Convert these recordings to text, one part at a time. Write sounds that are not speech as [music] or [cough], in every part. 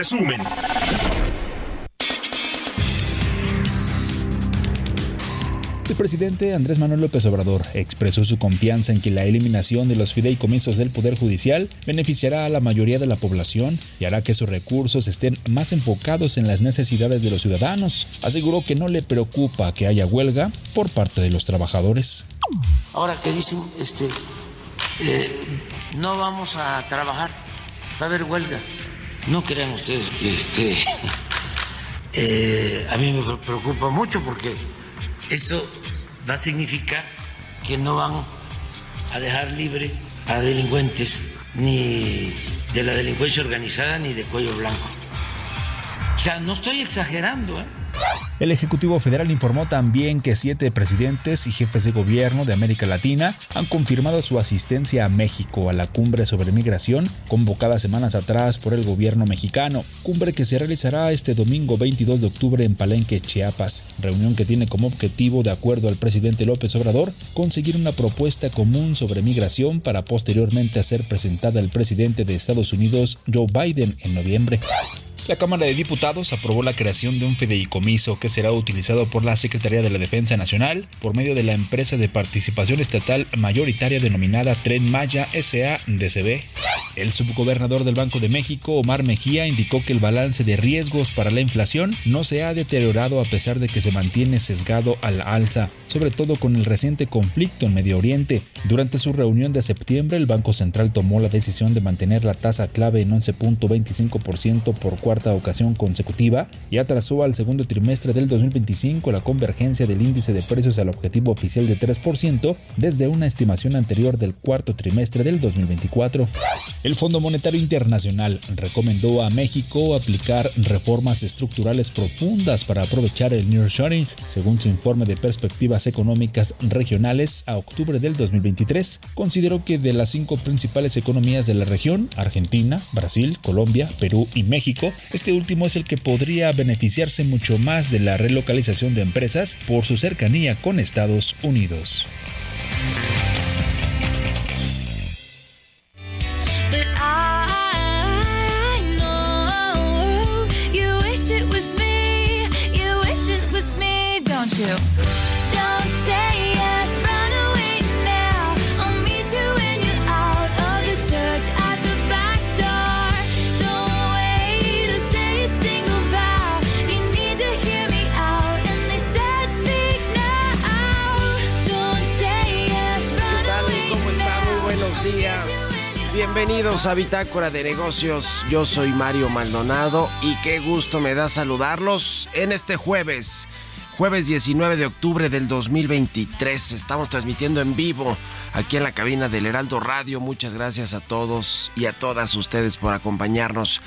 Resumen. El presidente Andrés Manuel López Obrador expresó su confianza en que la eliminación de los fideicomisos del Poder Judicial beneficiará a la mayoría de la población y hará que sus recursos estén más enfocados en las necesidades de los ciudadanos. Aseguró que no le preocupa que haya huelga por parte de los trabajadores. Ahora que dicen, este, eh, no vamos a trabajar, va a haber huelga. No crean ustedes que este, [laughs] eh, a mí me preocupa mucho porque esto va a significar que no van a dejar libre a delincuentes ni de la delincuencia organizada ni de cuello blanco. O sea, no estoy exagerando, ¿eh? El Ejecutivo Federal informó también que siete presidentes y jefes de gobierno de América Latina han confirmado su asistencia a México a la cumbre sobre migración convocada semanas atrás por el gobierno mexicano, cumbre que se realizará este domingo 22 de octubre en Palenque, Chiapas, reunión que tiene como objetivo, de acuerdo al presidente López Obrador, conseguir una propuesta común sobre migración para posteriormente ser presentada al presidente de Estados Unidos, Joe Biden, en noviembre. La Cámara de Diputados aprobó la creación de un fideicomiso que será utilizado por la Secretaría de la Defensa Nacional por medio de la empresa de participación estatal mayoritaria denominada Tren Maya SA-DCB. El subgobernador del Banco de México, Omar Mejía, indicó que el balance de riesgos para la inflación no se ha deteriorado a pesar de que se mantiene sesgado a la alza, sobre todo con el reciente conflicto en Medio Oriente. Durante su reunión de septiembre, el Banco Central tomó la decisión de mantener la tasa clave en 11.25% por cuarto cuarta ocasión consecutiva y atrasó al segundo trimestre del 2025 la convergencia del índice de precios al objetivo oficial de 3% desde una estimación anterior del cuarto trimestre del 2024. El Fondo Monetario Internacional recomendó a México aplicar reformas estructurales profundas para aprovechar el nearshoring, según su informe de perspectivas económicas regionales a octubre del 2023. Consideró que de las cinco principales economías de la región, Argentina, Brasil, Colombia, Perú y México, este último es el que podría beneficiarse mucho más de la relocalización de empresas por su cercanía con Estados Unidos. Bienvenidos a Bitácora de Negocios. Yo soy Mario Maldonado y qué gusto me da saludarlos en este jueves, jueves 19 de octubre del 2023. Estamos transmitiendo en vivo aquí en la cabina del Heraldo Radio. Muchas gracias a todos y a todas ustedes por acompañarnos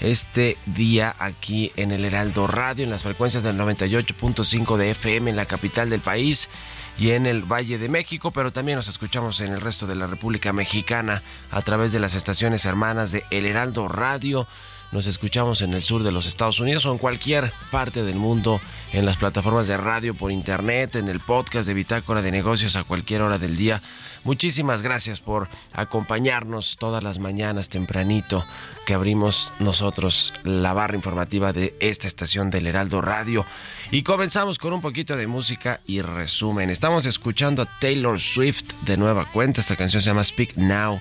este día aquí en el Heraldo Radio, en las frecuencias del 98.5 de FM en la capital del país y en el Valle de México, pero también nos escuchamos en el resto de la República Mexicana a través de las estaciones hermanas de El Heraldo Radio. Nos escuchamos en el sur de los Estados Unidos o en cualquier parte del mundo, en las plataformas de radio, por internet, en el podcast de Bitácora de Negocios a cualquier hora del día. Muchísimas gracias por acompañarnos todas las mañanas tempranito que abrimos nosotros la barra informativa de esta estación del Heraldo Radio. Y comenzamos con un poquito de música y resumen. Estamos escuchando a Taylor Swift de nueva cuenta. Esta canción se llama Speak Now.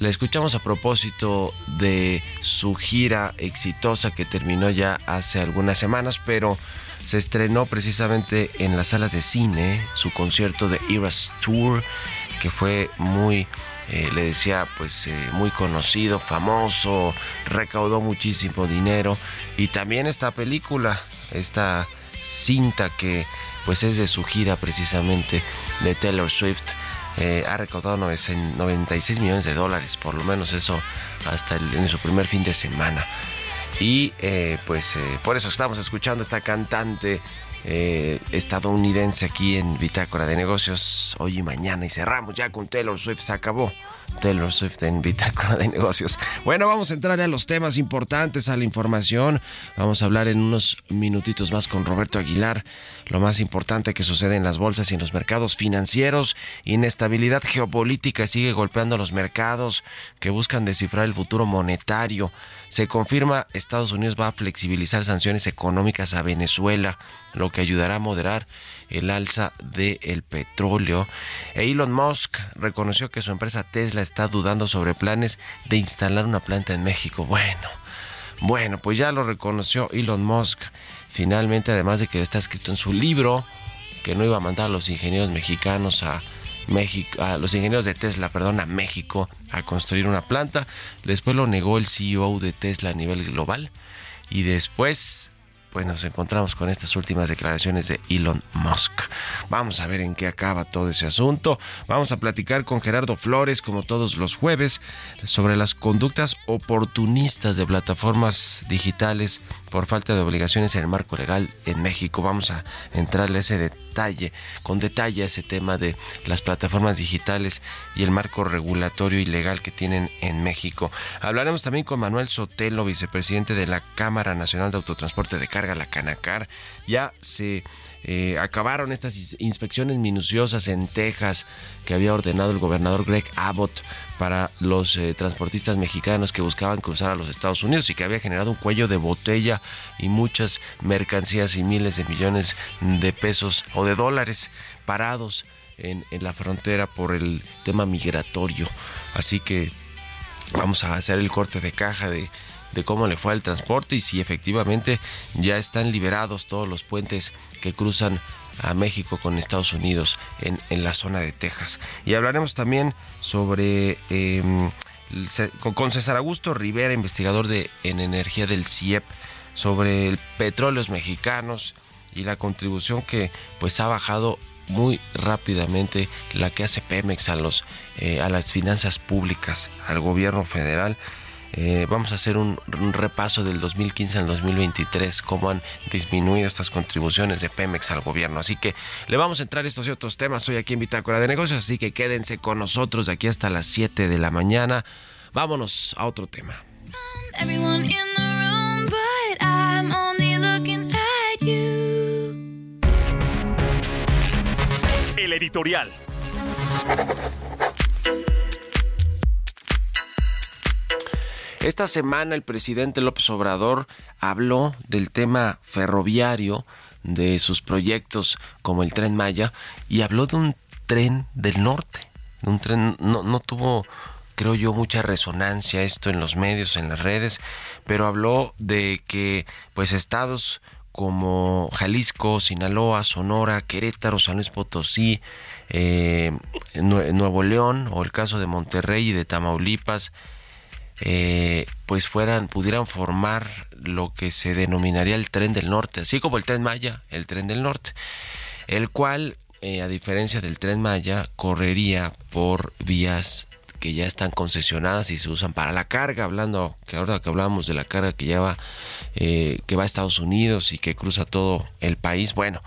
La escuchamos a propósito de su gira exitosa que terminó ya hace algunas semanas, pero se estrenó precisamente en las salas de cine su concierto de Eras Tour que fue muy, eh, le decía, pues eh, muy conocido, famoso, recaudó muchísimo dinero. Y también esta película, esta cinta que pues es de su gira precisamente de Taylor Swift. Eh, ha recaudado 96 millones de dólares, por lo menos eso hasta en su primer fin de semana. Y pues por eso estamos escuchando esta cantante eh, estadounidense aquí en Bitácora de Negocios hoy y mañana. Y cerramos ya con Taylor Swift. Se acabó Taylor Swift en Bitácora de Negocios. Bueno, vamos a entrar a los temas importantes, a la información. Vamos a hablar en unos minutitos más con Roberto Aguilar. Lo más importante que sucede en las bolsas y en los mercados financieros. Inestabilidad geopolítica sigue golpeando los mercados que buscan descifrar el futuro monetario. Se confirma Estados Unidos va a flexibilizar sanciones económicas a Venezuela, lo que ayudará a moderar el alza del petróleo. E Elon Musk reconoció que su empresa Tesla está dudando sobre planes de instalar una planta en México. Bueno, bueno, pues ya lo reconoció Elon Musk. Finalmente, además de que está escrito en su libro que no iba a mandar a los ingenieros mexicanos a México, a los ingenieros de Tesla, perdón, a México a construir una planta. Después lo negó el CEO de Tesla a nivel global. Y después pues nos encontramos con estas últimas declaraciones de Elon Musk. Vamos a ver en qué acaba todo ese asunto. Vamos a platicar con Gerardo Flores, como todos los jueves, sobre las conductas oportunistas de plataformas digitales por falta de obligaciones en el marco legal en México. Vamos a entrarle ese detalle, con detalle ese tema de las plataformas digitales y el marco regulatorio y legal que tienen en México. Hablaremos también con Manuel Sotelo, vicepresidente de la Cámara Nacional de Autotransporte de Carga, la Canacar. Ya se eh, acabaron estas inspecciones minuciosas en Texas que había ordenado el gobernador Greg Abbott para los eh, transportistas mexicanos que buscaban cruzar a los Estados Unidos y que había generado un cuello de botella y muchas mercancías y miles de millones de pesos o de dólares parados en, en la frontera por el tema migratorio. Así que vamos a hacer el corte de caja de, de cómo le fue al transporte y si efectivamente ya están liberados todos los puentes que cruzan a México con Estados Unidos en, en la zona de Texas. Y hablaremos también sobre em, con César Augusto Rivera, investigador de en energía del CIEP, sobre el petróleos mexicanos y la contribución que pues ha bajado muy rápidamente la que hace Pemex a los eh, a las finanzas públicas, al gobierno federal. Eh, vamos a hacer un, repaso del 2015 al 2023, cómo han disminuido estas contribuciones de Pemex al gobierno. Así que le vamos a entrar estos y otros temas hoy aquí en Bitácora de Negocios, así que quédense con nosotros de aquí hasta las 7 de la mañana. Vámonos a otro tema. El editorial. Esta semana el presidente López Obrador habló del tema ferroviario, de sus proyectos como el tren Maya, y habló de un tren del norte, de un tren, no, no tuvo creo yo, mucha resonancia esto en los medios, en las redes, pero habló de que pues estados como Jalisco, Sinaloa, Sonora, Querétaro, San Luis Potosí, eh, Nuevo León o el caso de Monterrey y de Tamaulipas, eh, pues fueran, pudieran formar lo que se denominaría el tren del norte, así como el tren Maya, el tren del norte, el cual, eh, a diferencia del tren Maya, correría por vías que ya están concesionadas y se usan para la carga, hablando que ahora que hablamos de la carga que lleva, eh, que va a Estados Unidos y que cruza todo el país, bueno,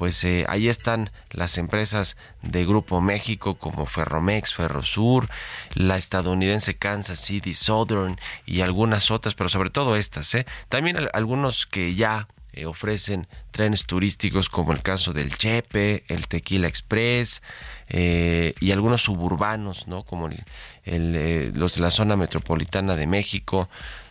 pues eh, ahí están las empresas de Grupo México como Ferromex, Ferrosur, la estadounidense Kansas City Southern y algunas otras, pero sobre todo estas, ¿eh? también algunos que ya eh, ofrecen trenes turísticos como el caso del Chepe, el Tequila Express eh, y algunos suburbanos, ¿no? Como eh, los de la zona metropolitana de México,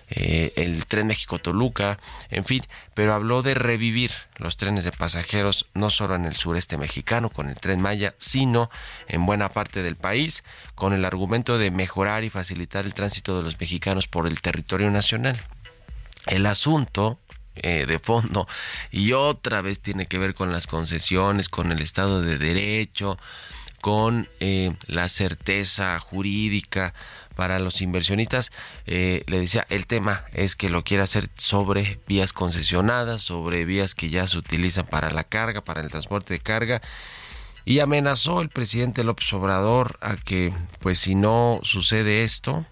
el tren México-Toluca, en fin, pero habló de revivir los trenes de pasajeros no solo en el sureste mexicano con el tren Maya, sino en buena parte del país, con el argumento de mejorar y facilitar el tránsito de los mexicanos por el territorio nacional. El asunto eh, de fondo y otra vez tiene que ver con las concesiones, con el Estado de Derecho, con eh, la certeza jurídica para los inversionistas. Eh, le decía, el tema es que lo quiere hacer sobre vías concesionadas, sobre vías que ya se utilizan para la carga, para el transporte de carga. Y amenazó el presidente López Obrador a que, pues si no sucede esto,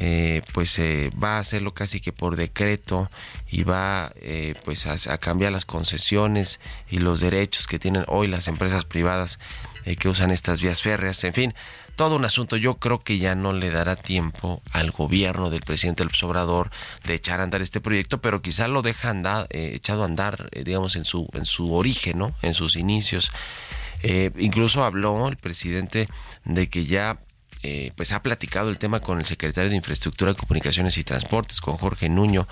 eh, pues eh, va a hacerlo casi que por decreto y va eh, pues a, cambiar las concesiones y los derechos que tienen hoy las empresas privadas que usan estas vías férreas, en fin, todo un asunto. Yo creo que ya no le dará tiempo al gobierno del presidente López Obrador de echar a andar este proyecto, pero quizá lo deja andar, echado a andar, digamos, en su, en su origen, ¿no? En sus inicios. incluso habló el presidente de que ya eh, pues ha platicado el tema con el secretario de Infraestructura, Comunicaciones y Transportes, con Jorge Nuño,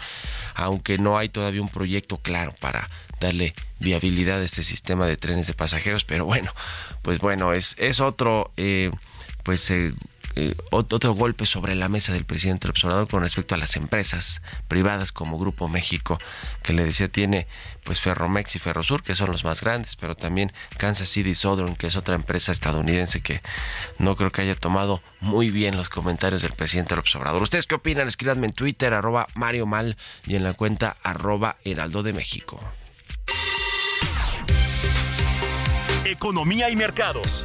aunque no hay todavía un proyecto claro para darle viabilidad a este sistema de trenes de pasajeros, pero bueno, pues bueno, es, es otro, eh, pues eh, eh, otro golpe sobre la mesa del presidente observador con respecto a las empresas privadas como Grupo México, que le decía tiene pues Ferromex y Ferrosur, que son los más grandes, pero también Kansas City Southern, que es otra empresa estadounidense que no creo que haya tomado muy bien los comentarios del presidente del observador. ¿Ustedes qué opinan? Escríbanme en Twitter, arroba Mario Mal, y en la cuenta arroba Heraldo de México. Economía y mercados.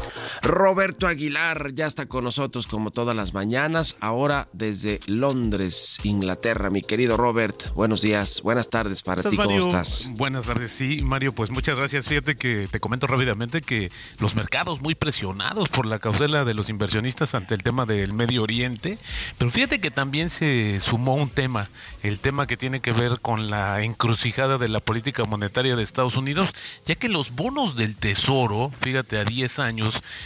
Roberto Aguilar ya está con nosotros como todas las mañanas, ahora desde Londres, Inglaterra. Mi querido Robert, buenos días, buenas tardes para ti, ¿cómo estás? Buenas tardes, sí, Mario, pues muchas gracias. Fíjate que te comento rápidamente que los mercados muy presionados por la cautela de los inversionistas ante el tema del Medio Oriente, pero fíjate que también se sumó un tema, el tema que tiene que ver con la encrucijada de la política monetaria de Estados Unidos, ya que los bonos del Tesoro, fíjate, a 10 años,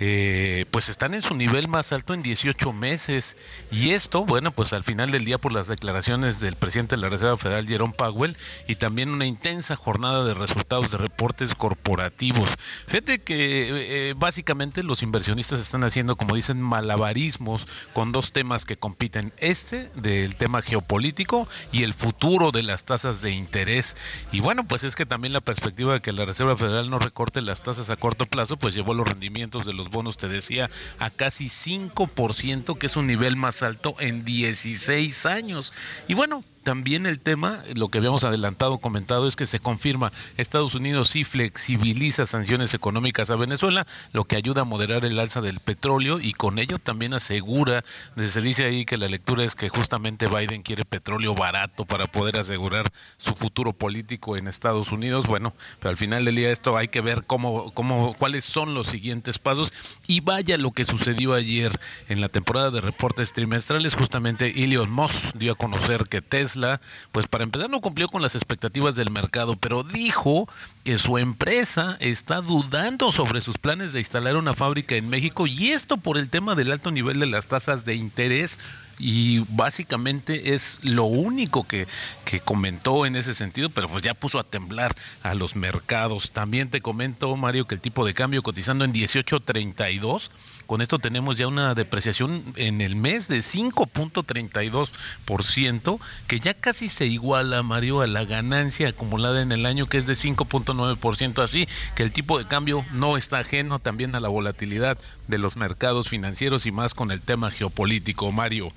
eh, pues están en su nivel más alto en 18 meses. Y esto, bueno, pues al final del día por las declaraciones del presidente de la Reserva Federal, Jerome Powell, y también una intensa jornada de resultados de reportes corporativos. Fíjate que eh, eh, básicamente los inversionistas están haciendo, como dicen, malabarismos con dos temas que compiten. Este del tema geopolítico y el futuro de las tasas de interés. Y bueno, pues es que también la perspectiva de que la Reserva Federal no recorte las tasas a corto plazo, pues llevó los rendimientos de los bonos, te decía, a casi 5%, que es un nivel más alto en 16 años. Y bueno, también el tema, lo que habíamos adelantado, comentado, es que se confirma, Estados Unidos sí flexibiliza sanciones económicas a Venezuela, lo que ayuda a moderar el alza del petróleo y con ello también asegura, se dice ahí que la lectura es que justamente Biden quiere petróleo barato para poder asegurar su futuro político en Estados Unidos. Bueno, pero al final del día esto hay que ver cómo, cómo, cuáles son los siguientes pasos y vaya lo que sucedió ayer en la temporada de reportes trimestrales, justamente Elon Musk dio a conocer que Tesla pues para empezar no cumplió con las expectativas del mercado, pero dijo que su empresa está dudando sobre sus planes de instalar una fábrica en México y esto por el tema del alto nivel de las tasas de interés y básicamente es lo único que, que, comentó en ese sentido, pero pues ya puso a temblar a los mercados. También te comento, Mario, que el tipo de cambio cotizando en 18.32 con esto tenemos ya una depreciación en el mes de 5.32%, que ya casi se iguala, Mario, a la ganancia acumulada en el año, que es de 5.9%. Así que el tipo de cambio no está ajeno también a la volatilidad de los mercados financieros y más con el tema geopolítico, Mario.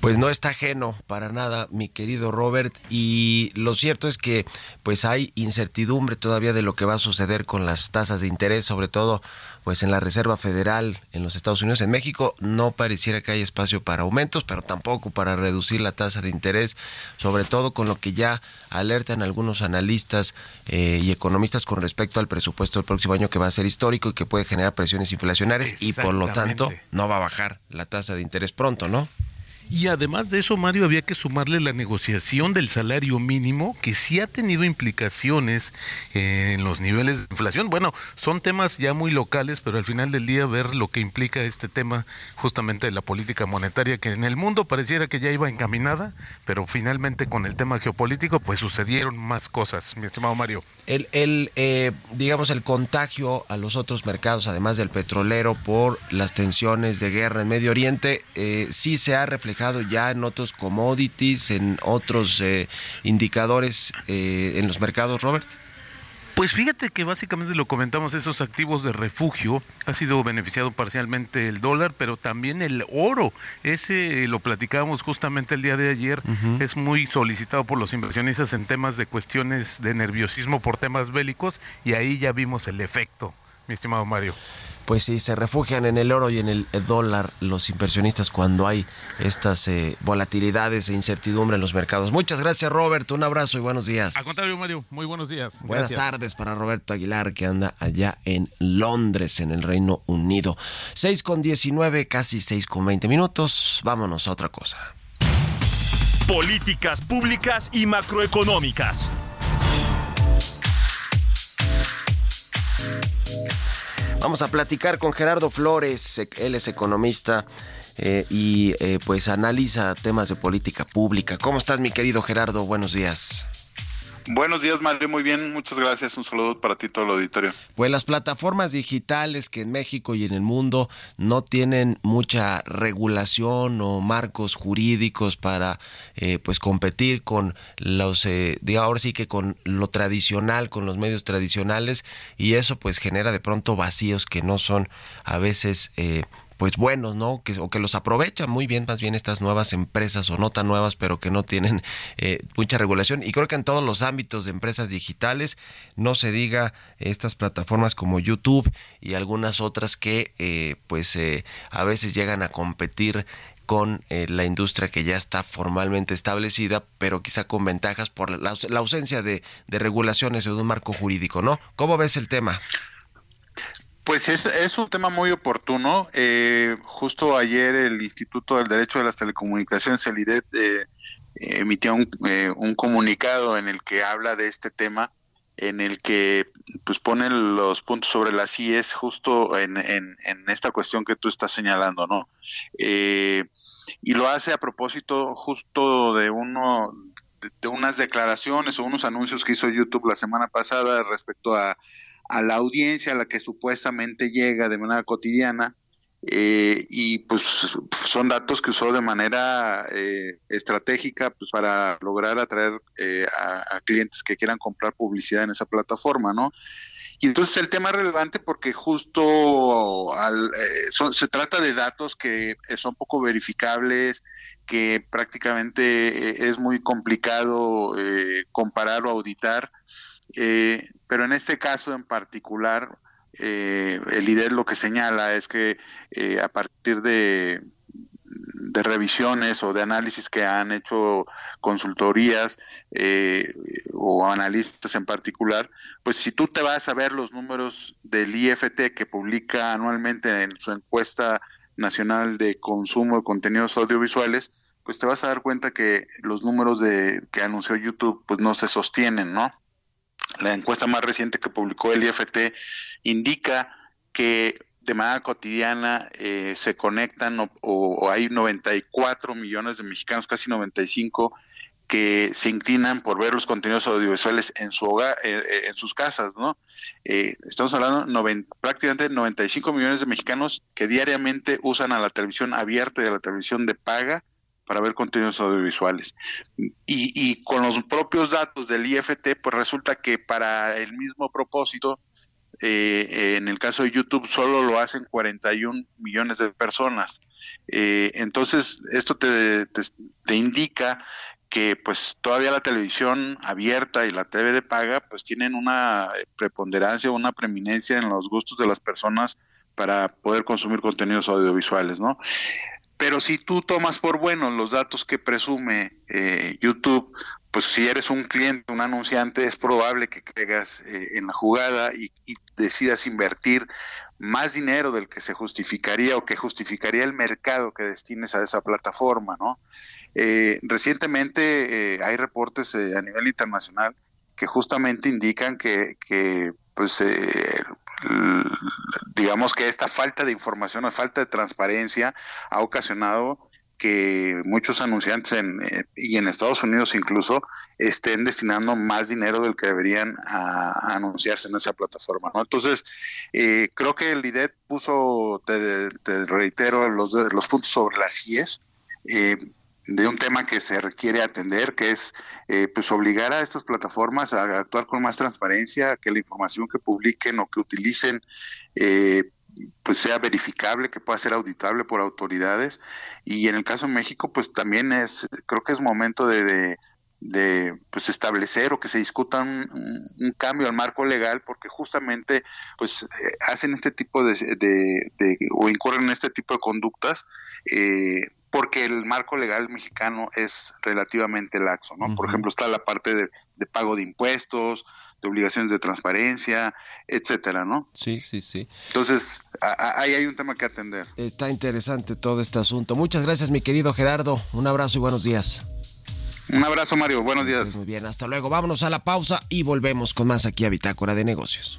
Pues no está ajeno para nada, mi querido Robert, y lo cierto es que pues hay incertidumbre todavía de lo que va a suceder con las tasas de interés, sobre todo pues en la Reserva Federal en los Estados Unidos, en México no pareciera que haya espacio para aumentos, pero tampoco para reducir la tasa de interés, sobre todo con lo que ya alertan algunos analistas eh, y economistas con respecto al presupuesto del próximo año que va a ser histórico y que puede generar presiones inflacionarias y por lo tanto no va a bajar la tasa de interés pronto, ¿no? Y además de eso, Mario, había que sumarle la negociación del salario mínimo, que sí ha tenido implicaciones en los niveles de inflación. Bueno, son temas ya muy locales, pero al final del día ver lo que implica este tema justamente de la política monetaria, que en el mundo pareciera que ya iba encaminada, pero finalmente con el tema geopolítico, pues sucedieron más cosas, mi estimado Mario. El, el eh, digamos, el contagio a los otros mercados, además del petrolero, por las tensiones de guerra en Medio Oriente, eh, sí se ha reflejado ya en otros commodities, en otros eh, indicadores eh, en los mercados, Robert? Pues fíjate que básicamente lo comentamos, esos activos de refugio ha sido beneficiado parcialmente el dólar, pero también el oro. Ese lo platicábamos justamente el día de ayer, es muy solicitado por los inversionistas en temas de cuestiones de nerviosismo por temas bélicos y ahí ya vimos el efecto, mi estimado Mario pues sí, se refugian en el oro y en el dólar los inversionistas cuando hay estas eh, volatilidades e incertidumbre en los mercados. Muchas gracias, Roberto. Un abrazo y buenos días. Al contrario, Mario. Muy buenos días. Buenas tardes para Roberto Aguilar, que anda allá en Londres, en el Reino Unido. 6 con 19, casi 6 con 20 minutos. Vámonos a otra cosa. Políticas públicas y macroeconómicas. Vamos a platicar con Gerardo Flores, él es economista eh, y eh, pues analiza temas de política pública. ¿Cómo estás mi querido Gerardo? Buenos días. Buenos días, Mario. Muy bien, muchas gracias. Un saludo para ti, todo el auditorio. Pues las plataformas digitales que en México y en el mundo no tienen mucha regulación o marcos jurídicos para eh, pues competir con los, eh, ahora sí que con lo tradicional, con los medios tradicionales y eso pues genera de pronto vacíos que no son a veces eh, pues buenos, ¿no? Que, o que los aprovechan muy bien más bien estas nuevas empresas o no tan nuevas, pero que no tienen eh, mucha regulación. Y creo que en todos los ámbitos de empresas digitales, no se diga estas plataformas como YouTube y algunas otras que eh, pues eh, a veces llegan a competir con la industria que ya está formalmente establecida, pero quizá con ventajas por la, la ausencia de regulaciones o de un marco jurídico, ¿no? ¿Cómo ves el tema? Pues es, un tema muy oportuno. Eh, justo ayer el Instituto del Derecho de las Telecomunicaciones, el IDET, eh, emitió eh, un, comunicado en el que habla de este tema, en el que pues pone los puntos sobre las IES justo en, en, esta cuestión que tú estás señalando, ¿no? y lo hace a propósito justo de uno de unas declaraciones o unos anuncios que hizo YouTube la semana pasada respecto a a la audiencia a la que supuestamente llega de manera cotidiana eh, y pues son datos que usó de manera eh, estratégica pues para lograr atraer eh, a, clientes que quieran comprar publicidad en esa plataforma, ¿no? Y entonces el tema es relevante porque justo al, se trata de datos que son poco verificables, que prácticamente es muy complicado comparar o auditar, pero en este caso en particular, eh, el IDER lo que señala es que eh, a partir de, de revisiones o de análisis que han hecho consultorías eh, o analistas en particular, pues si tú te vas a ver los números del IFT que publica anualmente en su encuesta nacional de consumo de contenidos audiovisuales, pues te vas a dar cuenta que los números de que anunció YouTube pues no se sostienen, ¿no? La encuesta más reciente que publicó el IFT indica que de manera cotidiana eh, se conectan o, hay 94 millones de mexicanos, casi 95, que se inclinan por ver los contenidos audiovisuales en su hogar, eh, eh, en sus casas, ¿no? estamos hablando prácticamente prácticamente 95 millones de mexicanos que diariamente usan a la televisión abierta y a la televisión de paga para ver contenidos audiovisuales. Y, con los propios datos del IFT, pues resulta que para el mismo propósito, eh, en el caso de YouTube solo lo hacen 41 millones de personas. Eh, entonces, esto te, te, indica que pues todavía la televisión abierta y la TV de paga pues tienen una preponderancia, una preeminencia en los gustos de las personas para poder consumir contenidos audiovisuales, ¿no? Pero si tú tomas por bueno los datos que presume eh, YouTube, pues si eres un cliente, un anunciante, es probable que caigas eh, en la jugada y, decidas invertir más dinero del que se justificaría o que justificaría el mercado que destines a esa plataforma, ¿no? Eh, recientemente hay reportes a nivel internacional que justamente indican que, que pues eh, digamos que esta falta de información o falta de transparencia ha ocasionado que muchos anunciantes en, eh, y en Estados Unidos incluso estén destinando más dinero del que deberían a, anunciarse en esa plataforma. ¿no? Entonces, eh, creo que el IDET puso, te, reitero, los, los puntos sobre las IES. Eh, de un tema que se requiere atender, que es eh, pues obligar a estas plataformas a actuar con más transparencia, que la información que publiquen o que utilicen eh, pues sea verificable, que pueda ser auditable por autoridades. Y en el caso de México, pues también es, creo que es momento de, de, pues establecer o que se discuta un, cambio al marco legal, porque justamente pues eh, hacen este tipo de, de, o incurren en este tipo de conductas. Eh, porque el marco legal mexicano es relativamente laxo, ¿no? Por ejemplo, está la parte de, pago de impuestos, de obligaciones de transparencia, etcétera, ¿no? Sí, sí, sí. Entonces, ahí hay un tema que atender. Está interesante todo este asunto. Muchas gracias, mi querido Gerardo. Un abrazo y buenos días. Un abrazo, Mario. Buenos días. Muy bien, hasta luego. Vámonos a la pausa y volvemos con más aquí a Bitácora de Negocios.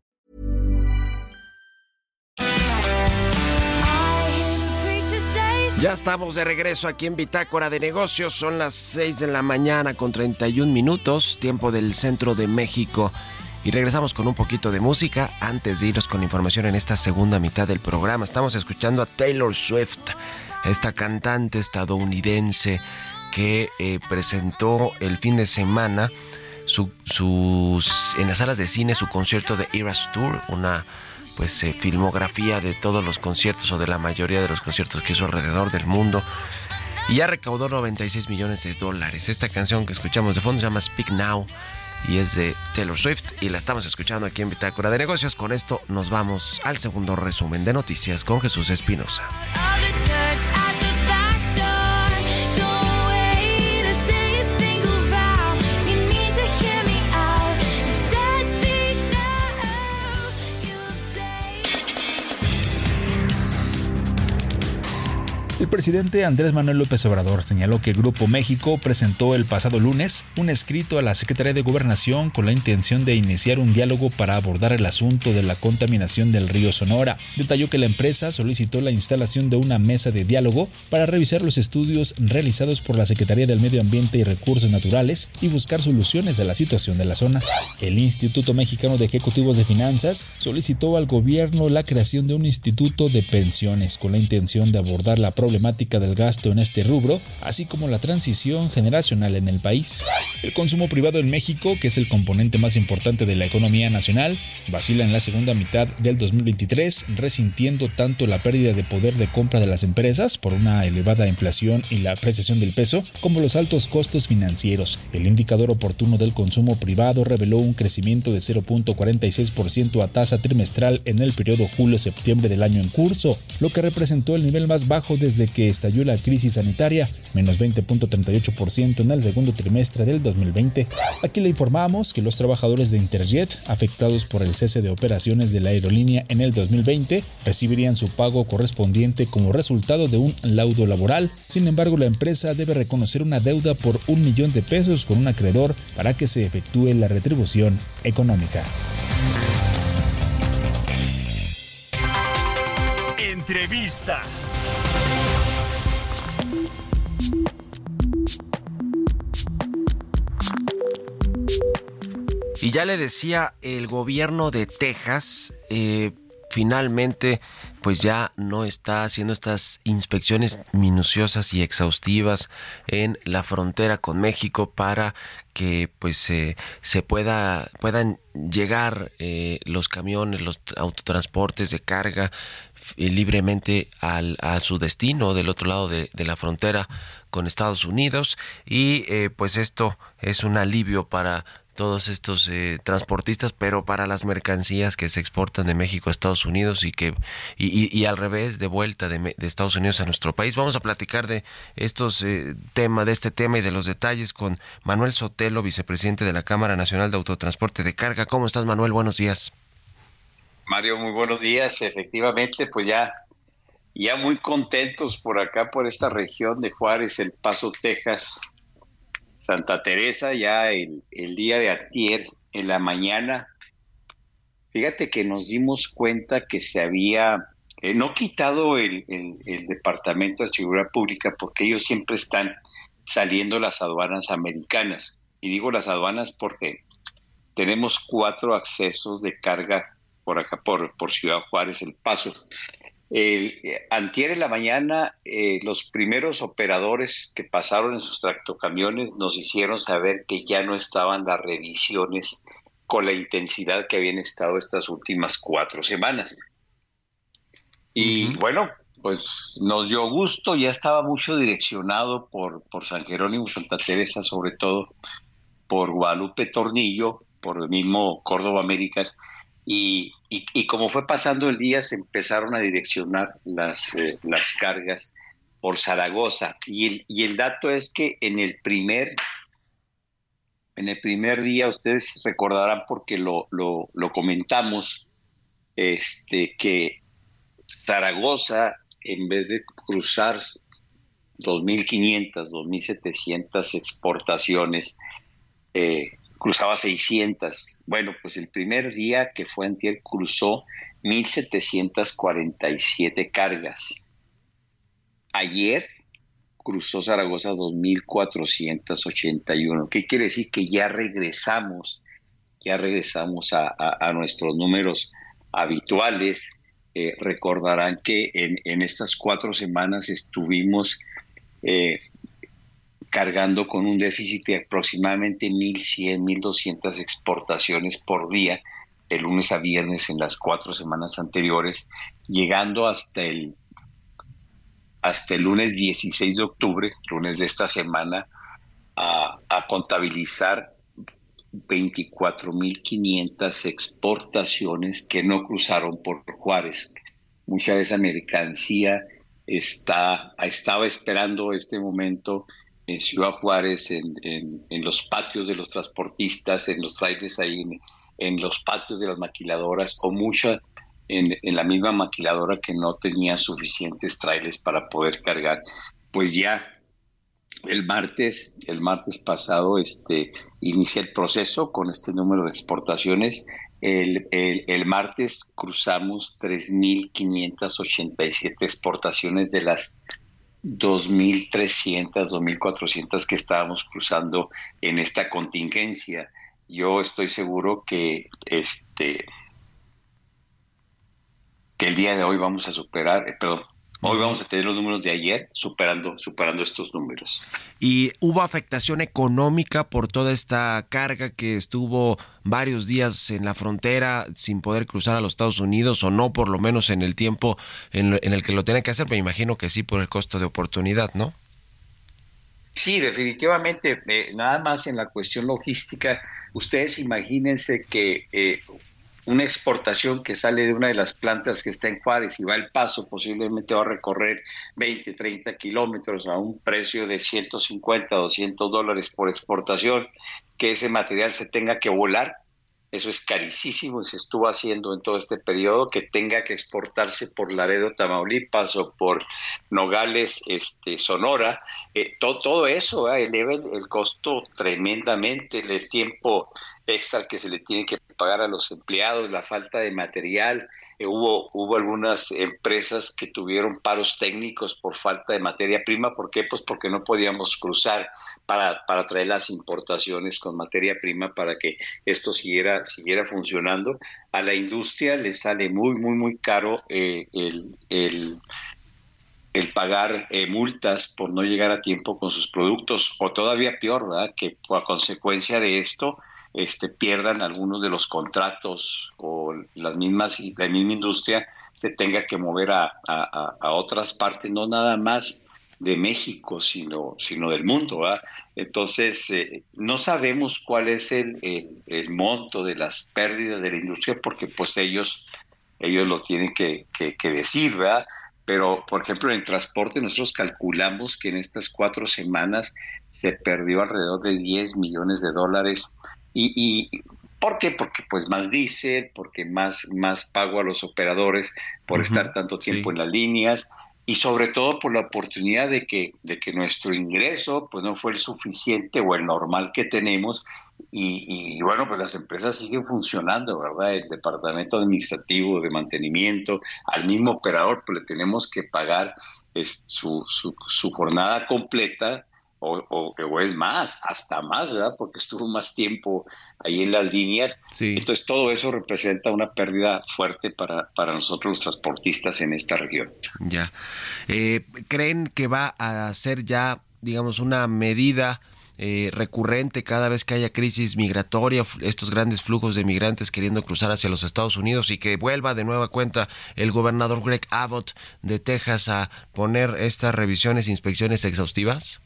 Ya estamos de regreso aquí en Bitácora de Negocios. Son las 6 de la mañana con 31 minutos, tiempo del centro de México. Y regresamos con un poquito de música antes de irnos con información en esta segunda mitad del programa. Estamos escuchando a Taylor Swift, esta cantante estadounidense que eh, presentó el fin de semana su, sus, en las salas de cine su concierto de Eras Tour, una pues eh, filmografía de todos los conciertos o de la mayoría de los conciertos que hizo alrededor del mundo. Y ya recaudó 96 millones de dólares. Esta canción que escuchamos de fondo se llama Speak Now y es de Taylor Swift y la estamos escuchando aquí en Bitácora de Negocios. Con esto nos vamos al segundo resumen de noticias con Jesús Espinosa. El presidente Andrés Manuel López Obrador señaló que Grupo México presentó el pasado lunes un escrito a la Secretaría de Gobernación con la intención de iniciar un diálogo para abordar el asunto de la contaminación del río Sonora. Detalló que la empresa solicitó la instalación de una mesa de diálogo para revisar los estudios realizados por la Secretaría del Medio Ambiente y Recursos Naturales y buscar soluciones a la situación de la zona. El Instituto Mexicano de Ejecutivos de Finanzas solicitó al gobierno la creación de un instituto de pensiones con la intención de abordar la problemática problemática del gasto en este rubro, así como la transición generacional en el país. El consumo privado en México, que es el componente más importante de la economía nacional, vacila en la segunda mitad del 2023, resintiendo tanto la pérdida de poder de compra de las empresas por una elevada inflación y la apreciación del peso, como los altos costos financieros. El indicador oportuno del consumo privado reveló un crecimiento de 0.46% a tasa trimestral en el periodo julio-septiembre del año en curso, lo que representó el nivel más bajo desde que estalló la crisis sanitaria, menos 20.38% en el segundo trimestre del 2020. Aquí le informamos que los trabajadores de Interjet, afectados por el cese de operaciones de la aerolínea en el 2020, recibirían su pago correspondiente como resultado de un laudo laboral. Sin embargo, la empresa debe reconocer una deuda por un millón de pesos con un acreedor para que se efectúe la retribución económica. Entrevista. Y ya le decía, el gobierno de Texas eh, finalmente pues ya no está haciendo estas inspecciones minuciosas y exhaustivas en la frontera con México para que pues se pueda puedan llegar eh, los camiones los autotransportes de carga eh, libremente al, a su destino del otro lado de, la frontera con Estados Unidos. Y pues esto es un alivio para todos estos eh, transportistas, pero para las mercancías que se exportan de México a Estados Unidos y que y, al revés de vuelta de, Estados Unidos a nuestro país. Vamos a platicar de estos eh, temas, de este tema y de los detalles con Manuel Sotelo, vicepresidente de la Cámara Nacional de Autotransporte de Carga. ¿Cómo estás, Manuel? Buenos días. Mario, muy buenos días. Efectivamente, pues ya ya muy contentos por acá, por esta región de Juárez, El Paso, Texas, Santa Teresa ya el, día de ayer, en la mañana, fíjate que nos dimos cuenta que se había eh, no quitado el, Departamento de Seguridad Pública porque ellos siempre están saliendo las aduanas americanas. Y digo las aduanas porque tenemos cuatro accesos de carga por acá, por, por Ciudad Juárez, El Paso. Eh, antier en la mañana, eh, los primeros operadores que pasaron en sus tractocamiones nos hicieron saber que ya no estaban las revisiones con la intensidad que habían estado estas últimas cuatro semanas. Y bueno, pues nos dio gusto, ya estaba mucho direccionado por, por San Jerónimo, Santa Teresa, sobre todo por Guadalupe Tornillo, por el mismo Córdoba Américas, Y, y, como fue pasando el día, se empezaron a direccionar las, eh, las cargas por Zaragoza. Y el, y el dato es que en el primer en el primer día, ustedes recordarán porque lo, lo, comentamos, este, que Zaragoza, en vez de cruzar 2.500, 2.700 exportaciones, eh, cruzaba 600. Bueno, pues el primer día que fue antier cruzó 1.747 cargas. Ayer cruzó Zaragoza 2.481. ¿Qué quiere decir? Que ya regresamos, ya regresamos a, nuestros números habituales. Eh, recordarán que en, estas cuatro semanas estuvimos eh, cargando con un déficit de aproximadamente 1.100, 1.200 exportaciones por día, de lunes a viernes en las cuatro semanas anteriores, llegando hasta el hasta el lunes 16 de octubre, lunes de esta semana, a, a contabilizar 24.500 exportaciones que no cruzaron por Juárez. Mucha de esa mercancía está, estaba esperando este momento en Ciudad Juárez, en, en, los patios de los transportistas, en los trailers ahí, en, en los patios de las maquiladoras, o mucha en, la misma maquiladora que no tenía suficientes trailers para poder cargar, pues ya el martes, el martes pasado, este, inicia el proceso con este número de exportaciones. El, el, martes cruzamos 3.587 exportaciones de las 2.300, 2.400 que estábamos cruzando en esta contingencia. Yo estoy seguro que este, que el día de hoy vamos a superar, eh, perdón, Hoy vamos a tener los números de ayer superando, superando estos números. ¿Y hubo afectación económica por toda esta carga que estuvo varios días en la frontera sin poder cruzar a los Estados Unidos o no, por lo menos en el tiempo en, el que lo tiene que hacer? Me imagino que sí por el costo de oportunidad, ¿no? Sí, definitivamente. Eh, nada más en la cuestión logística, ustedes imagínense que eh, una exportación que sale de una de las plantas que está en Juárez y va al paso, posiblemente va a recorrer 20, 30 kilómetros a un precio de 150, 200 dólares por exportación, que ese material se tenga que volar eso es carísimo y se estuvo haciendo en todo este periodo que tenga que exportarse por Laredo, Tamaulipas o por Nogales, este, Sonora. Eh, todo, todo, eso eleva el, costo tremendamente, el tiempo extra que se le tiene que pagar a los empleados, la falta de material, eh, hubo, hubo algunas empresas que tuvieron paros técnicos por falta de materia prima. ¿Por qué? Pues porque no podíamos cruzar para, para traer las importaciones con materia prima para que esto siguiera, siguiera funcionando. A la industria le sale muy, muy, muy caro eh, el, el, el, pagar eh, multas por no llegar a tiempo con sus productos o todavía peor, ¿verdad? Que a consecuencia de esto este, pierdan algunos de los contratos o las mismas, la misma industria se tenga que mover a, otras partes, no nada más de México, sino, sino del mundo. Entonces, eh, no sabemos cuál es el, el, monto de las pérdidas de la industria porque pues ellos, ellos lo tienen que, que, decir, ¿verdad? Pero, por ejemplo, en el transporte nosotros calculamos que en estas cuatro semanas se perdió alrededor de 10 millones de dólares y, y ¿Por qué? Porque pues más diésel, porque más, más pago a los operadores por estar tanto tiempo en las líneas y sobre todo por la oportunidad de que, de que nuestro ingreso pues no fue el suficiente o el normal que tenemos y, bueno, pues las empresas siguen funcionando, ¿verdad? El departamento administrativo de mantenimiento, al mismo operador pues le tenemos que pagar su, su, su jornada completa o, o, es más, hasta más, ¿verdad? Porque estuvo más tiempo ahí en las líneas. Entonces todo eso representa una pérdida fuerte para, para nosotros los transportistas en esta región. Ya. Eh, ¿Creen que va a ser ya, digamos, una medida eh, recurrente cada vez que haya crisis migratoria, estos grandes flujos de migrantes queriendo cruzar hacia los Estados Unidos y que vuelva de nueva cuenta el gobernador Greg Abbott de Texas a poner estas revisiones, inspecciones exhaustivas?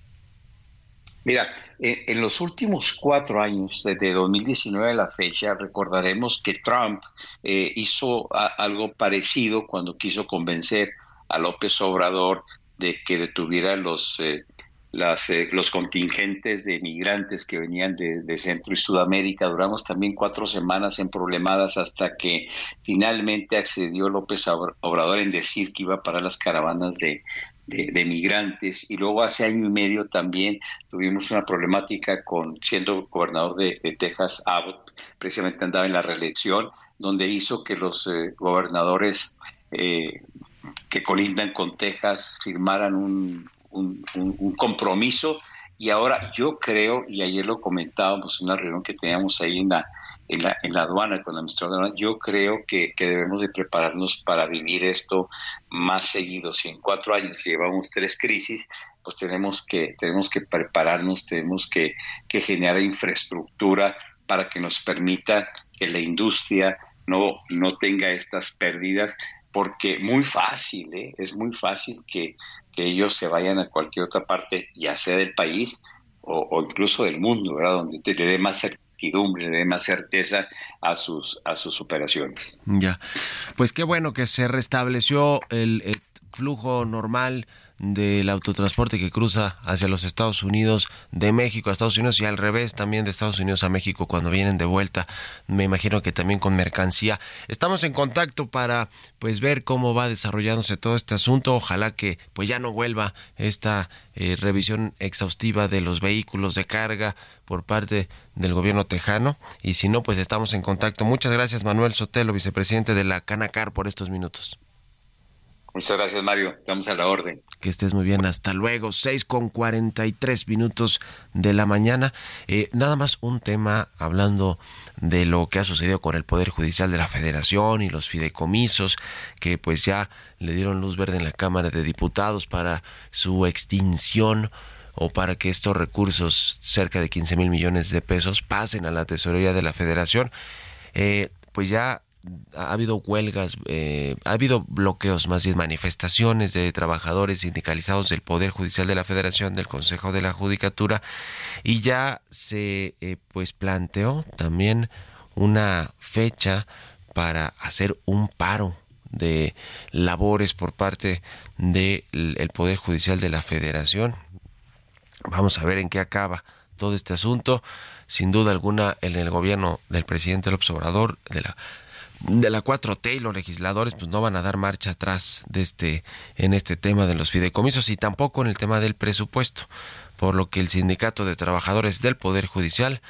Mira, en, los últimos cuatro años, desde 2019 a la fecha, recordaremos que Trump eh, hizo algo parecido cuando quiso convencer a López Obrador de que detuviera los, eh, eh, los contingentes de migrantes que venían de, Centro y Sudamérica. Duramos también cuatro semanas en problemadas hasta que finalmente accedió López Obrador en decir que iba para las caravanas de, de, migrantes. Y luego hace año y medio también tuvimos una problemática con siendo gobernador de, Texas Abbott precisamente andaba en la reelección donde hizo que los eh, gobernadores eh, que colindan con Texas firmaran un, un, compromiso. Y ahora yo creo, y ayer lo comentábamos en una reunión que teníamos ahí en la, en la, en la aduana, con la administrador de aduana, yo creo que, debemos de prepararnos para vivir esto más seguido. Si en cuatro años llevamos tres crisis, pues tenemos que, tenemos que prepararnos, tenemos que, que generar infraestructura para que nos permita que la industria no, no tenga estas pérdidas, porque muy fácil, ¿eh? es muy fácil que, que, ellos se vayan a cualquier otra parte, ya sea del país o, o incluso del mundo, ¿verdad? Donde te, le dé más le dé más certeza a sus, a sus operaciones. Ya, pues qué bueno que se restableció el flujo normal del autotransporte que cruza hacia los Estados Unidos, de México a Estados Unidos y al revés también de Estados Unidos a México cuando vienen de vuelta. Me imagino que también con mercancía. Estamos en contacto para pues ver cómo va desarrollándose todo este asunto. Ojalá que pues ya no vuelva esta eh, revisión exhaustiva de los vehículos de carga por parte del gobierno tejano y si no pues estamos en contacto. Muchas gracias Manuel Sotelo, vicepresidente de la Canacar por estos minutos. Muchas gracias, Mario. Estamos a la orden. Que estés muy bien. Hasta luego. 6 con 43 minutos de la mañana. Eh, nada más un tema hablando de lo que ha sucedido con el Poder Judicial de la Federación y los fideicomisos, que pues ya le dieron luz verde en la Cámara de Diputados para su extinción o para que estos recursos, cerca de 15 mil millones de pesos, pasen a la tesorería de la Federación. Eh, pues ya ha habido huelgas, eh, ha habido bloqueos, más bien manifestaciones de trabajadores sindicalizados del Poder Judicial de la Federación, del Consejo de la Judicatura, y ya se eh, pues planteó también una fecha para hacer un paro de labores por parte del Poder Judicial de la Federación. Vamos a ver en qué acaba todo este asunto. Sin duda alguna, en el gobierno del presidente López Obrador, de la de la 4T y los legisladores pues no van a dar marcha atrás de este en este tema de los fideicomisos y tampoco en el tema del presupuesto, por lo que el Sindicato de Trabajadores del Poder Judicial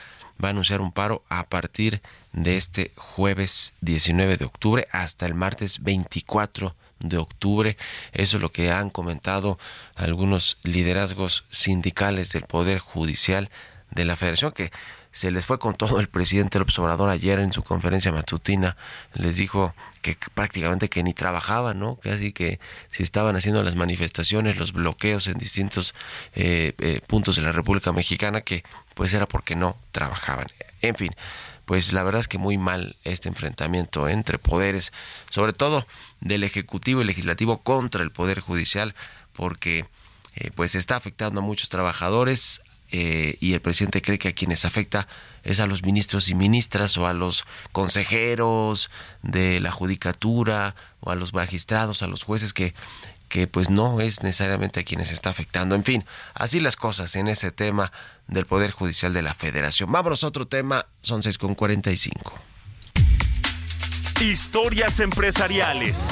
va a anunciar un paro a partir de este jueves 19 de octubre hasta el martes 24 de octubre. Eso es lo que han comentado algunos liderazgos sindicales del Poder Judicial de la Federación que se les fue con todo el presidente López Obrador ayer en su conferencia matutina, les dijo que prácticamente que ni trabajaban, ¿no? Casi que si estaban haciendo las manifestaciones, los bloqueos en distintos eh, eh, puntos de la República Mexicana, que pues era porque no trabajaban. En fin, pues la verdad es que muy mal este enfrentamiento entre poderes, sobre todo del Ejecutivo y Legislativo contra el Poder Judicial, porque eh, pues está afectando a muchos trabajadores, eh, y el presidente cree que a quienes afecta es a los ministros y ministras o a los consejeros de la judicatura o a los magistrados, a los jueces que que pues no es necesariamente a quienes está afectando. En fin, así las cosas en ese tema del Poder Judicial de la Federación. Vámonos a otro tema, son 6.45. Historias empresariales.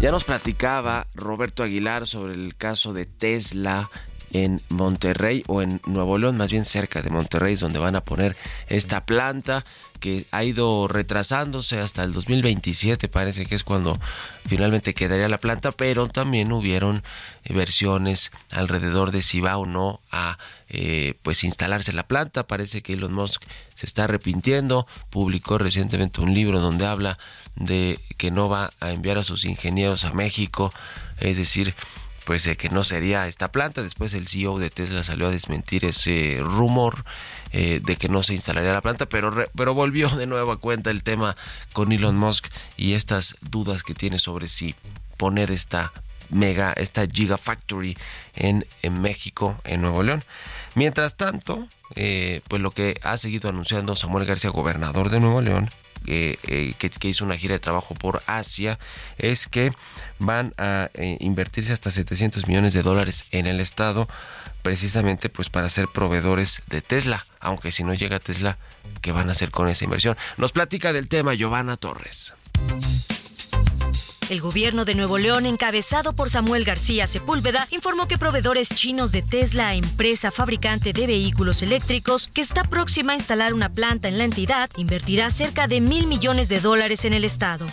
Ya nos platicaba Roberto Aguilar sobre el caso de Tesla en Monterrey o en Nuevo León, más bien cerca de Monterrey, donde van a poner esta planta que ha ido retrasándose hasta el 2027, parece que es cuando finalmente quedaría la planta, pero también hubieron versiones alrededor de si va o no a eh, pues instalarse la planta. Parece que Elon Musk se está arrepintiendo, publicó recientemente un libro donde habla de que no va a enviar a sus ingenieros a México, es decir, pues que no sería esta planta. Después el CEO de Tesla salió a desmentir ese rumor eh, de que no se instalaría la planta, pero, pero volvió de nuevo a cuenta el tema con Elon Musk y estas dudas que tiene sobre si poner esta mega, esta Gigafactory en, en México, en Nuevo León. Mientras tanto, eh, pues lo que ha seguido anunciando Samuel García, gobernador de Nuevo León, eh, que, hizo una gira de trabajo por Asia, es que van a eh, invertirse hasta 700 millones de dólares en el estado, precisamente pues para ser proveedores de Tesla, aunque si no llega Tesla, ¿qué van a hacer con esa inversión? Nos platica del tema Giovanna Torres. El gobierno de Nuevo León, encabezado por Samuel García Sepúlveda, informó que proveedores chinos de Tesla, empresa fabricante de vehículos eléctricos, que está próxima a instalar una planta en la entidad, invertirá cerca de mil millones de dólares en el estado.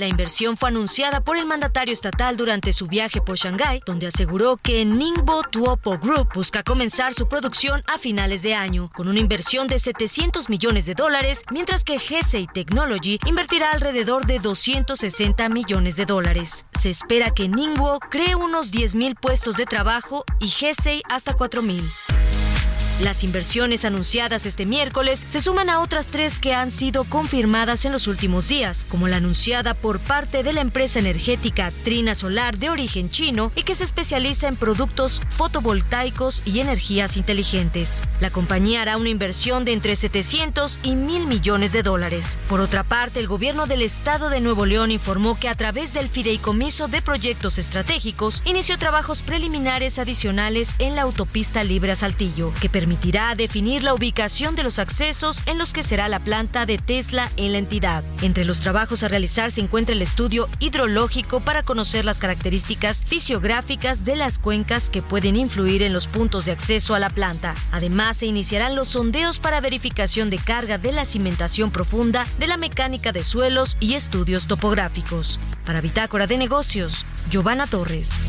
La inversión fue anunciada por el mandatario estatal durante su viaje por Shanghái, donde aseguró que Ningbo Tuopo Group busca comenzar su producción a finales de año, con una inversión de 700 millones de dólares, mientras que Hesei Technology invertirá alrededor de 260 millones de dólares. Se espera que Ningbo cree unos 10.000 puestos de trabajo y Hesei hasta 4.000. Las inversiones anunciadas este miércoles se suman a otras tres que han sido confirmadas en los últimos días, como la anunciada por parte de la empresa energética Trina Solar de origen chino y que se especializa en productos fotovoltaicos y energías inteligentes. La compañía hará una inversión de entre 700 y 1.000 millones de dólares. Por otra parte, el gobierno del estado de Nuevo León informó que a través del Fideicomiso de Proyectos Estratégicos inició trabajos preliminares adicionales en la autopista Libre Saltillo, que permite permitirá definir la ubicación de los accesos en los que será la planta de Tesla en la entidad. Entre los trabajos a realizar se encuentra el estudio hidrológico para conocer las características fisiográficas de las cuencas que pueden influir en los puntos de acceso a la planta. Además, se iniciarán los sondeos para verificación de carga de la cimentación profunda, de la mecánica de suelos y estudios topográficos. Para Bitácora de Negocios, Giovanna Torres.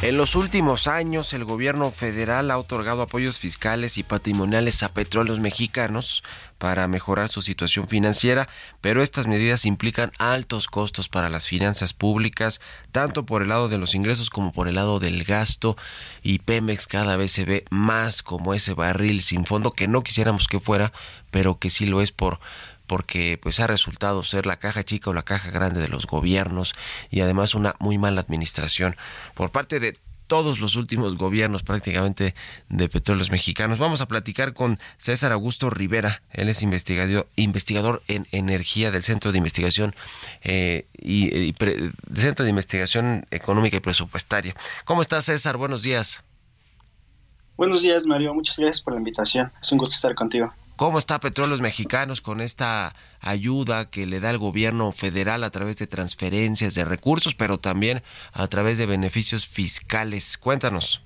En los últimos años, el gobierno federal ha otorgado apoyos fiscales y patrimoniales a petróleos mexicanos para mejorar su situación financiera, pero estas medidas implican altos costos para las finanzas públicas, tanto por el lado de los ingresos como por el lado del gasto, y Pemex cada vez se ve más como ese barril sin fondo que no quisiéramos que fuera, pero que sí lo es por porque pues ha resultado ser la caja chica o la caja grande de los gobiernos y además una muy mala administración por parte de todos los últimos gobiernos prácticamente de petróleos mexicanos. Vamos a platicar con César Augusto Rivera, él es investigador, investigador en energía del Centro de Investigación eh, y, Centro de Investigación Económica y Presupuestaria. ¿Cómo estás César? Buenos días. Buenos días Mario, muchas gracias por la invitación. Es un gusto estar contigo. ¿Cómo está Petróleos Mexicanos con esta ayuda que le da el gobierno federal a través de transferencias de recursos, pero también a través de beneficios fiscales? Cuéntanos.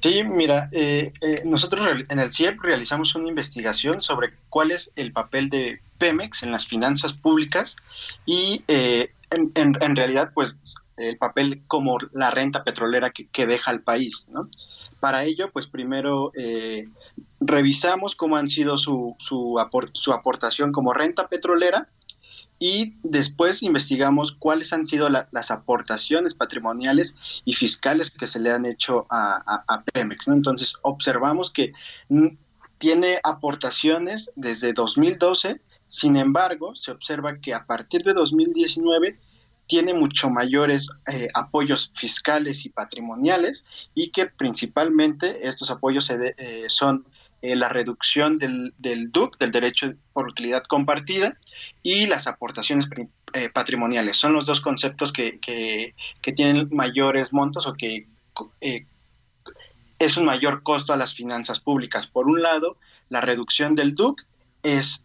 Sí, mira, eh, eh, nosotros en el CIEP realizamos una investigación sobre cuál es el papel de Pemex en las finanzas públicas y eh, en, realidad, pues el papel como la renta petrolera que, que deja al país, ¿no? Para ello, pues primero revisamos cómo han sido su, su, su aportación como renta petrolera y después investigamos cuáles han sido las aportaciones patrimoniales y fiscales que se le han hecho a, Pemex. Entonces observamos que tiene aportaciones desde 2012, sin embargo se observa que a partir de 2019 tiene mucho mayores eh, apoyos fiscales y patrimoniales y que principalmente estos apoyos eh, son eh, la reducción del, del DUC, del derecho por utilidad compartida, y las aportaciones eh, patrimoniales. Son los dos conceptos que, que, tienen mayores montos o que eh, es un mayor costo a las finanzas públicas. Por un lado, la reducción del DUC es,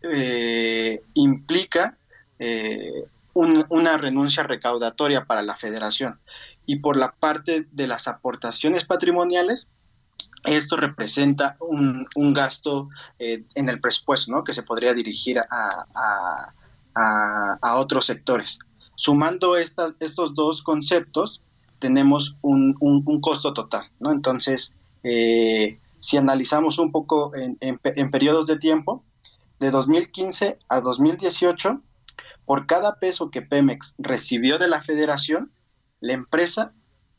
implica una renuncia recaudatoria para la federación. Y por la parte de las aportaciones patrimoniales, esto representa un, gasto eh, en el presupuesto ¿no? que se podría dirigir a, otros sectores. Sumando estos dos conceptos, tenemos un, costo total. ¿no? Entonces, eh, si analizamos un poco en, periodos de tiempo, de 2015 a 2018, por cada peso que Pemex recibió de la federación, la empresa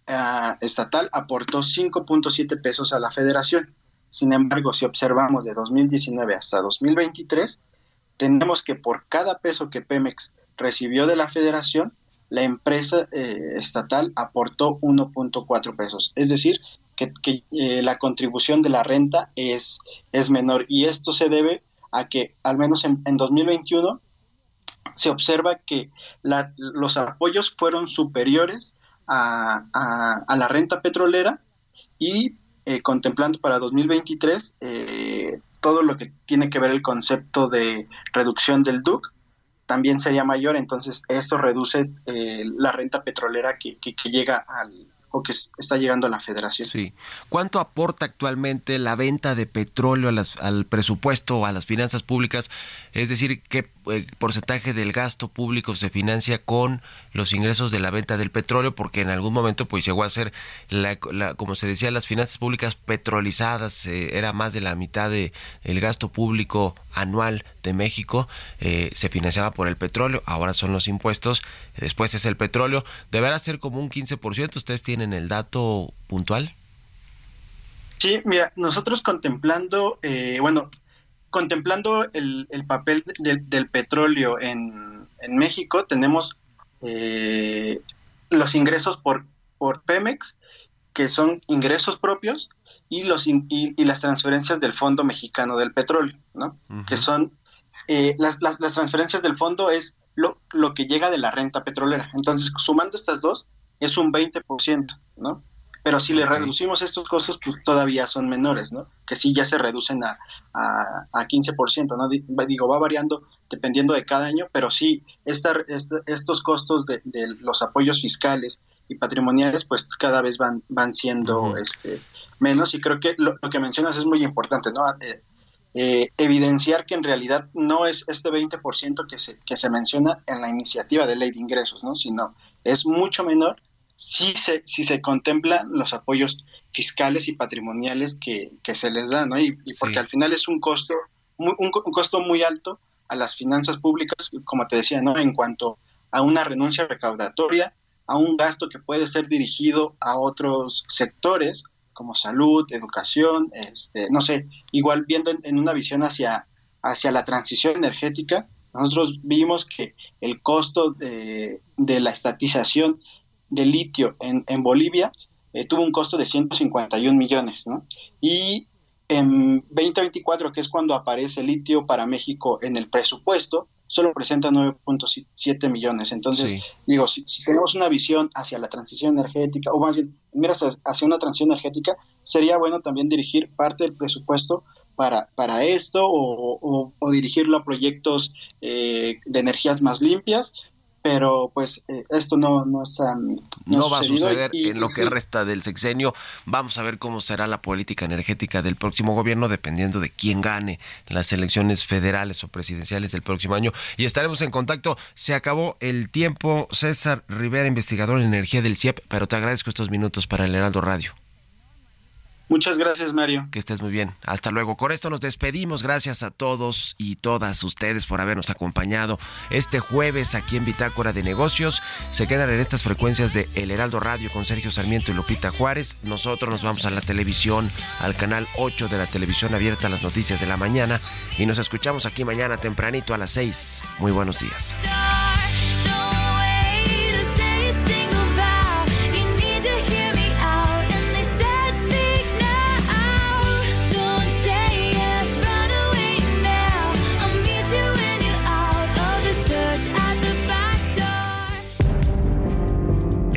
ah, estatal aportó 5.7 pesos a la federación. Sin embargo, si observamos de 2019 hasta 2023, tenemos que por cada peso que Pemex recibió de la federación, la empresa eh, estatal aportó 1.4 pesos. Es decir, que, eh, la contribución de la renta es, es menor. Y esto se debe a que, al menos en, 2021, se observa que los apoyos fueron superiores a, la renta petrolera y eh, contemplando para 2023 todo lo que tiene que ver el concepto de reducción del DUC, también sería mayor, entonces esto reduce eh, la renta petrolera que, que, llega al, o que está llegando a la federación. Sí. ¿Cuánto aporta actualmente la venta de petróleo al presupuesto a las finanzas públicas? Es decir, ¿qué eh, porcentaje del gasto público se financia con los ingresos de la venta del petróleo? Porque en algún momento pues llegó a ser, la, como se decía, las finanzas públicas petrolizadas, eh, era más de la mitad del el gasto público anual de México, eh, se financiaba por el petróleo, ahora son los impuestos, después es el petróleo, deberá ser como un 15%, ¿ustedes tienen el dato puntual? Sí, mira, nosotros contemplando, bueno, contemplando el, papel del petróleo en, México, tenemos eh, los ingresos por, por Pemex, que son ingresos propios, y, los, y, las transferencias del Fondo Mexicano del Petróleo, ¿no? Que son, eh, las, las, transferencias del fondo es lo, lo que llega de la renta petrolera. Entonces, sumando estas dos, es un 20%, ¿no? Pero si le reducimos estos costos, pues todavía son menores, ¿no? Que sí ya se reducen a, a, a 15%, ¿no? Digo, va variando dependiendo de cada año, pero sí, esta, estos costos de, los apoyos fiscales y patrimoniales, pues cada vez van, van siendo este, menos y creo que lo, que mencionas es muy importante, ¿no? Eh, eh, evidenciar que en realidad no es este 20% que se, que se menciona en la iniciativa de ley de ingresos, ¿no? Sino es mucho menor si se, si se contemplan los apoyos fiscales y patrimoniales que, se les dan, ¿no? Y, porque al final es un costo, muy, un, costo muy alto a las finanzas públicas, como te decía, ¿no? En cuanto a una renuncia recaudatoria, a un gasto que puede ser dirigido a otros sectores como salud, educación, este, no sé, igual viendo en, una visión hacia, hacia la transición energética, nosotros vimos que el costo de, de la estatización de litio en, en Bolivia eh, tuvo un costo de 151 millones, ¿no? Y en 2024, que es cuando aparece litio para México en el presupuesto, solo presenta 9.7 millones. Entonces, digo, si, tenemos una visión hacia la transición energética, o más bien, miras hacia una transición energética, sería bueno también dirigir parte del presupuesto para, para esto o, dirigirlo a proyectos eh, de energías más limpias pero pues eh, esto no, no, no, va a suceder en lo que resta del sexenio. Vamos a ver cómo será la política energética del próximo gobierno dependiendo de quién gane las elecciones federales o presidenciales del próximo año. Y estaremos en contacto. Se acabó el tiempo. César Rivera, investigador en energía del CIEP, pero te agradezco estos minutos para el Heraldo Radio. Muchas gracias, Mario. Que estés muy bien. Hasta luego. Con esto nos despedimos. Gracias a todos y todas ustedes por habernos acompañado este jueves aquí en Bitácora de Negocios. Se quedan en estas frecuencias de El Heraldo Radio con Sergio Sarmiento y Lupita Juárez. Nosotros nos vamos a la televisión, al canal 8 de la televisión abierta a las noticias de la mañana. Y nos escuchamos aquí mañana tempranito a las 6. Muy buenos días.